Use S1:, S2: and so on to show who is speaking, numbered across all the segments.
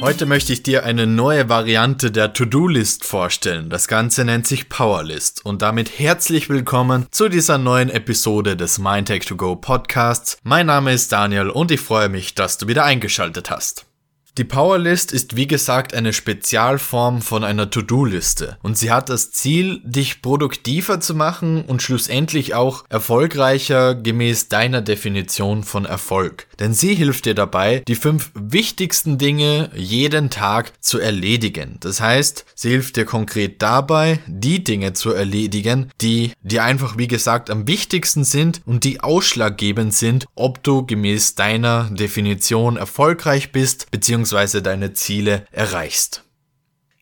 S1: Heute möchte ich dir eine neue Variante der To-Do-List vorstellen. Das Ganze nennt sich Powerlist und damit herzlich willkommen zu dieser neuen Episode des Mindtech to Go Podcasts. Mein Name ist Daniel und ich freue mich, dass du wieder eingeschaltet hast. Die Powerlist ist wie gesagt eine Spezialform von einer To-Do-Liste und sie hat das Ziel, dich produktiver zu machen und schlussendlich auch erfolgreicher gemäß deiner Definition von Erfolg. Denn sie hilft dir dabei, die fünf wichtigsten Dinge jeden Tag zu erledigen. Das heißt, sie hilft dir konkret dabei, die Dinge zu erledigen, die dir einfach wie gesagt am wichtigsten sind und die ausschlaggebend sind, ob du gemäß deiner Definition erfolgreich bist bzw beziehungsweise deine Ziele erreichst.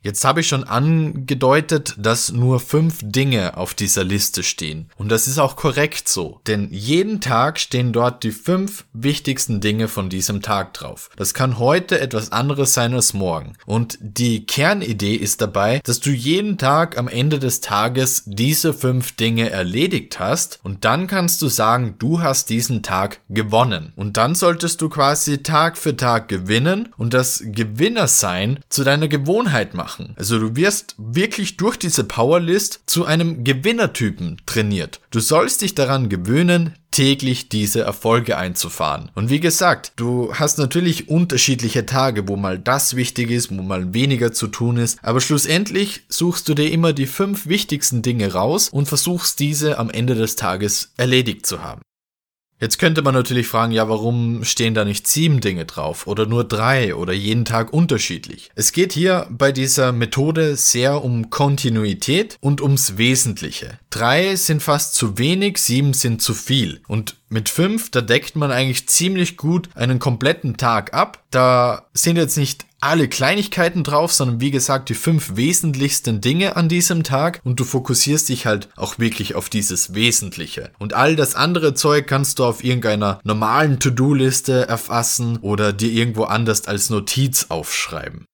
S1: Jetzt habe ich schon angedeutet, dass nur fünf Dinge auf dieser Liste stehen. Und das ist auch korrekt so. Denn jeden Tag stehen dort die fünf wichtigsten Dinge von diesem Tag drauf. Das kann heute etwas anderes sein als morgen. Und die Kernidee ist dabei, dass du jeden Tag am Ende des Tages diese fünf Dinge erledigt hast. Und dann kannst du sagen, du hast diesen Tag gewonnen. Und dann solltest du quasi Tag für Tag gewinnen und das Gewinnersein zu deiner Gewohnheit machen machen. Also du wirst wirklich durch diese Powerlist zu einem Gewinnertypen trainiert. Du sollst dich daran gewöhnen, täglich diese Erfolge einzufahren. Und wie gesagt, du hast natürlich unterschiedliche Tage, wo mal das wichtig ist, wo mal weniger zu tun ist, aber schlussendlich suchst du dir immer die fünf wichtigsten Dinge raus und versuchst diese am Ende des Tages erledigt zu haben. Jetzt könnte man natürlich fragen, ja, warum stehen da nicht sieben Dinge drauf oder nur drei oder jeden Tag unterschiedlich? Es geht hier bei dieser Methode sehr um Kontinuität und ums Wesentliche. Drei sind fast zu wenig, sieben sind zu viel. Und mit fünf, da deckt man eigentlich ziemlich gut einen kompletten Tag ab. Da sind jetzt nicht alle Kleinigkeiten drauf, sondern wie gesagt die fünf wesentlichsten Dinge an diesem Tag und du fokussierst dich halt auch wirklich auf dieses Wesentliche. Und all das andere Zeug kannst du auf irgendeiner normalen To-Do-Liste erfassen oder dir irgendwo anders als Notiz aufschreiben.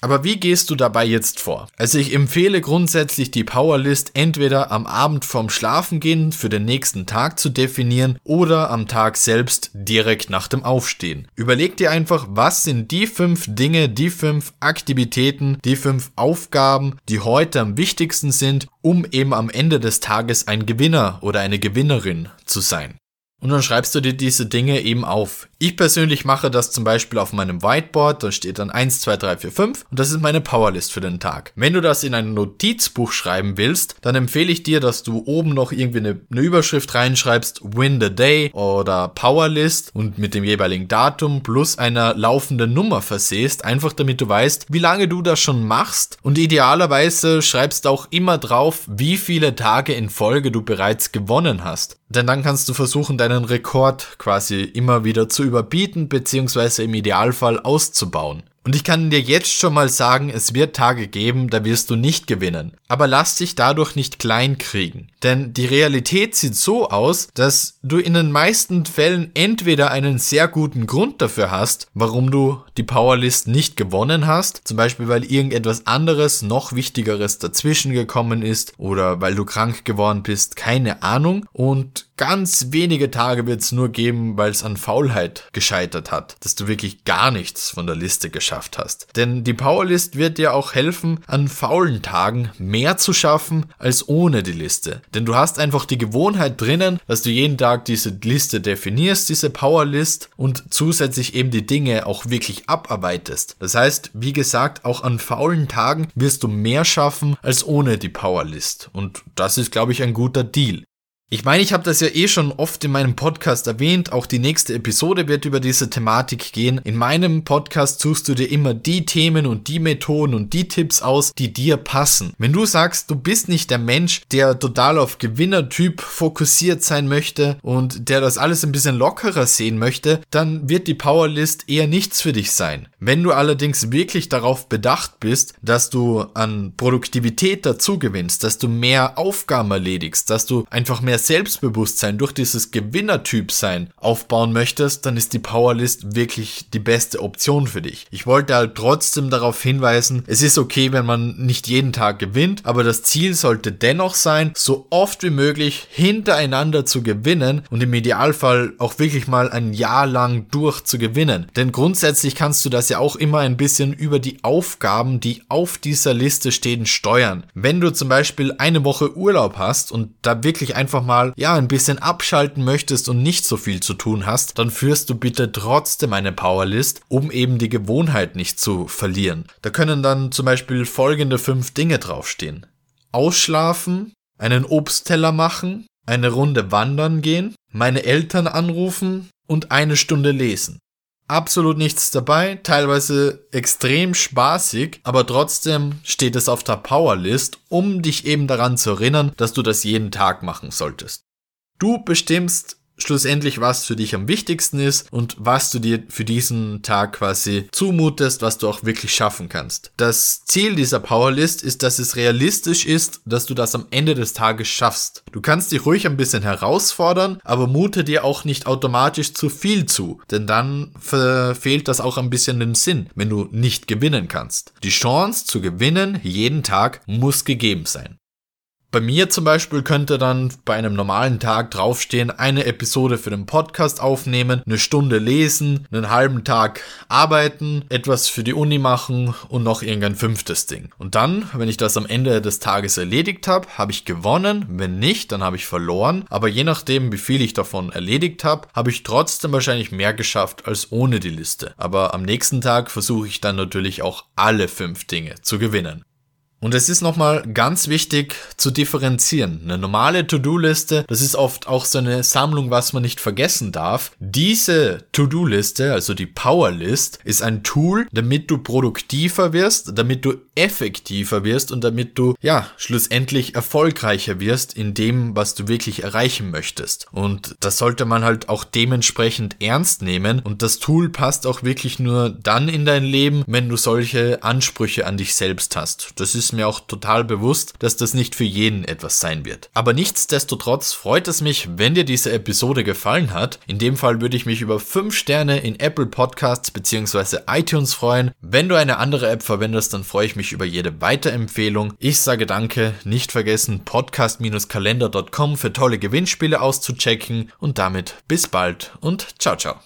S1: Aber wie gehst du dabei jetzt vor? Also ich empfehle grundsätzlich die Powerlist entweder am Abend vorm Schlafengehen für den nächsten Tag zu definieren oder am Tag selbst direkt nach dem Aufstehen. Überleg dir einfach, was sind die fünf Dinge, die fünf Aktivitäten, die fünf Aufgaben, die heute am wichtigsten sind, um eben am Ende des Tages ein Gewinner oder eine Gewinnerin zu sein. Und dann schreibst du dir diese Dinge eben auf. Ich persönlich mache das zum Beispiel auf meinem Whiteboard, da steht dann 1, 2, 3, 4, 5 und das ist meine Powerlist für den Tag. Wenn du das in ein Notizbuch schreiben willst, dann empfehle ich dir, dass du oben noch irgendwie eine, eine Überschrift reinschreibst, Win the Day oder Powerlist und mit dem jeweiligen Datum plus einer laufenden Nummer versehst, einfach damit du weißt, wie lange du das schon machst und idealerweise schreibst auch immer drauf, wie viele Tage in Folge du bereits gewonnen hast. Denn dann kannst du versuchen, deinen Rekord quasi immer wieder zu überbieten bzw. im Idealfall auszubauen. Und ich kann dir jetzt schon mal sagen, es wird Tage geben, da wirst du nicht gewinnen. Aber lass dich dadurch nicht klein kriegen. Denn die Realität sieht so aus, dass du in den meisten Fällen entweder einen sehr guten Grund dafür hast, warum du die Powerlist nicht gewonnen hast, zum Beispiel weil irgendetwas anderes, noch wichtigeres dazwischen gekommen ist oder weil du krank geworden bist, keine Ahnung. Und ganz wenige Tage wird es nur geben, weil es an Faulheit gescheitert hat, dass du wirklich gar nichts von der Liste geschafft hast. Denn die Powerlist wird dir auch helfen, an faulen Tagen mehr zu schaffen als ohne die Liste. Denn du hast einfach die Gewohnheit drinnen, dass du jeden Tag diese Liste definierst, diese Powerlist und zusätzlich eben die Dinge auch wirklich abarbeitest. Das heißt, wie gesagt, auch an faulen Tagen wirst du mehr schaffen als ohne die Powerlist. Und das ist, glaube ich, ein guter Deal. Ich meine, ich habe das ja eh schon oft in meinem Podcast erwähnt, auch die nächste Episode wird über diese Thematik gehen. In meinem Podcast suchst du dir immer die Themen und die Methoden und die Tipps aus, die dir passen. Wenn du sagst, du bist nicht der Mensch, der total auf Gewinnertyp fokussiert sein möchte und der das alles ein bisschen lockerer sehen möchte, dann wird die Powerlist eher nichts für dich sein. Wenn du allerdings wirklich darauf bedacht bist, dass du an Produktivität dazu gewinnst, dass du mehr Aufgaben erledigst, dass du einfach mehr mehr Selbstbewusstsein, durch dieses Gewinnertyp sein aufbauen möchtest, dann ist die Powerlist wirklich die beste Option für dich. Ich wollte halt trotzdem darauf hinweisen, es ist okay, wenn man nicht jeden Tag gewinnt, aber das Ziel sollte dennoch sein, so oft wie möglich hintereinander zu gewinnen und im Idealfall auch wirklich mal ein Jahr lang durch zu gewinnen. Denn grundsätzlich kannst du das ja auch immer ein bisschen über die Aufgaben, die auf dieser Liste stehen, steuern. Wenn du zum Beispiel eine Woche Urlaub hast und da wirklich einfach mal, ja, ein bisschen abschalten möchtest und nicht so viel zu tun hast, dann führst du bitte trotzdem eine Powerlist, um eben die Gewohnheit nicht zu verlieren. Da können dann zum Beispiel folgende fünf Dinge draufstehen. Ausschlafen, einen Obstteller machen, eine Runde wandern gehen, meine Eltern anrufen und eine Stunde lesen absolut nichts dabei, teilweise extrem spaßig, aber trotzdem steht es auf der Powerlist, um dich eben daran zu erinnern, dass du das jeden Tag machen solltest. Du bestimmst schlussendlich, was für dich am wichtigsten ist und was du dir für diesen Tag quasi zumutest, was du auch wirklich schaffen kannst. Das Ziel dieser Powerlist ist, dass es realistisch ist, dass du das am Ende des Tages schaffst. Du kannst dich ruhig ein bisschen herausfordern, aber mute dir auch nicht automatisch zu viel zu, denn dann verfehlt das auch ein bisschen den Sinn, wenn du nicht gewinnen kannst. Die Chance zu gewinnen jeden Tag muss gegeben sein. Bei mir zum Beispiel könnte dann bei einem normalen Tag draufstehen, eine Episode für den Podcast aufnehmen, eine Stunde lesen, einen halben Tag arbeiten, etwas für die Uni machen und noch irgendein fünftes Ding. Und dann, wenn ich das am Ende des Tages erledigt habe, habe ich gewonnen. Wenn nicht, dann habe ich verloren. Aber je nachdem, wie viel ich davon erledigt habe, habe ich trotzdem wahrscheinlich mehr geschafft als ohne die Liste. Aber am nächsten Tag versuche ich dann natürlich auch alle fünf Dinge zu gewinnen. Und es ist nochmal ganz wichtig zu differenzieren. Eine normale To-Do-Liste, das ist oft auch so eine Sammlung, was man nicht vergessen darf. Diese To-Do-Liste, also die Power-List, ist ein Tool, damit du produktiver wirst, damit du effektiver wirst und damit du, ja, schlussendlich erfolgreicher wirst in dem, was du wirklich erreichen möchtest. Und das sollte man halt auch dementsprechend ernst nehmen. Und das Tool passt auch wirklich nur dann in dein Leben, wenn du solche Ansprüche an dich selbst hast. Das ist ist mir auch total bewusst, dass das nicht für jeden etwas sein wird. Aber nichtsdestotrotz freut es mich, wenn dir diese Episode gefallen hat. In dem Fall würde ich mich über 5 Sterne in Apple Podcasts bzw. iTunes freuen. Wenn du eine andere App verwendest, dann freue ich mich über jede Weiterempfehlung. Ich sage danke, nicht vergessen podcast-kalender.com für tolle Gewinnspiele auszuchecken und damit bis bald und ciao ciao.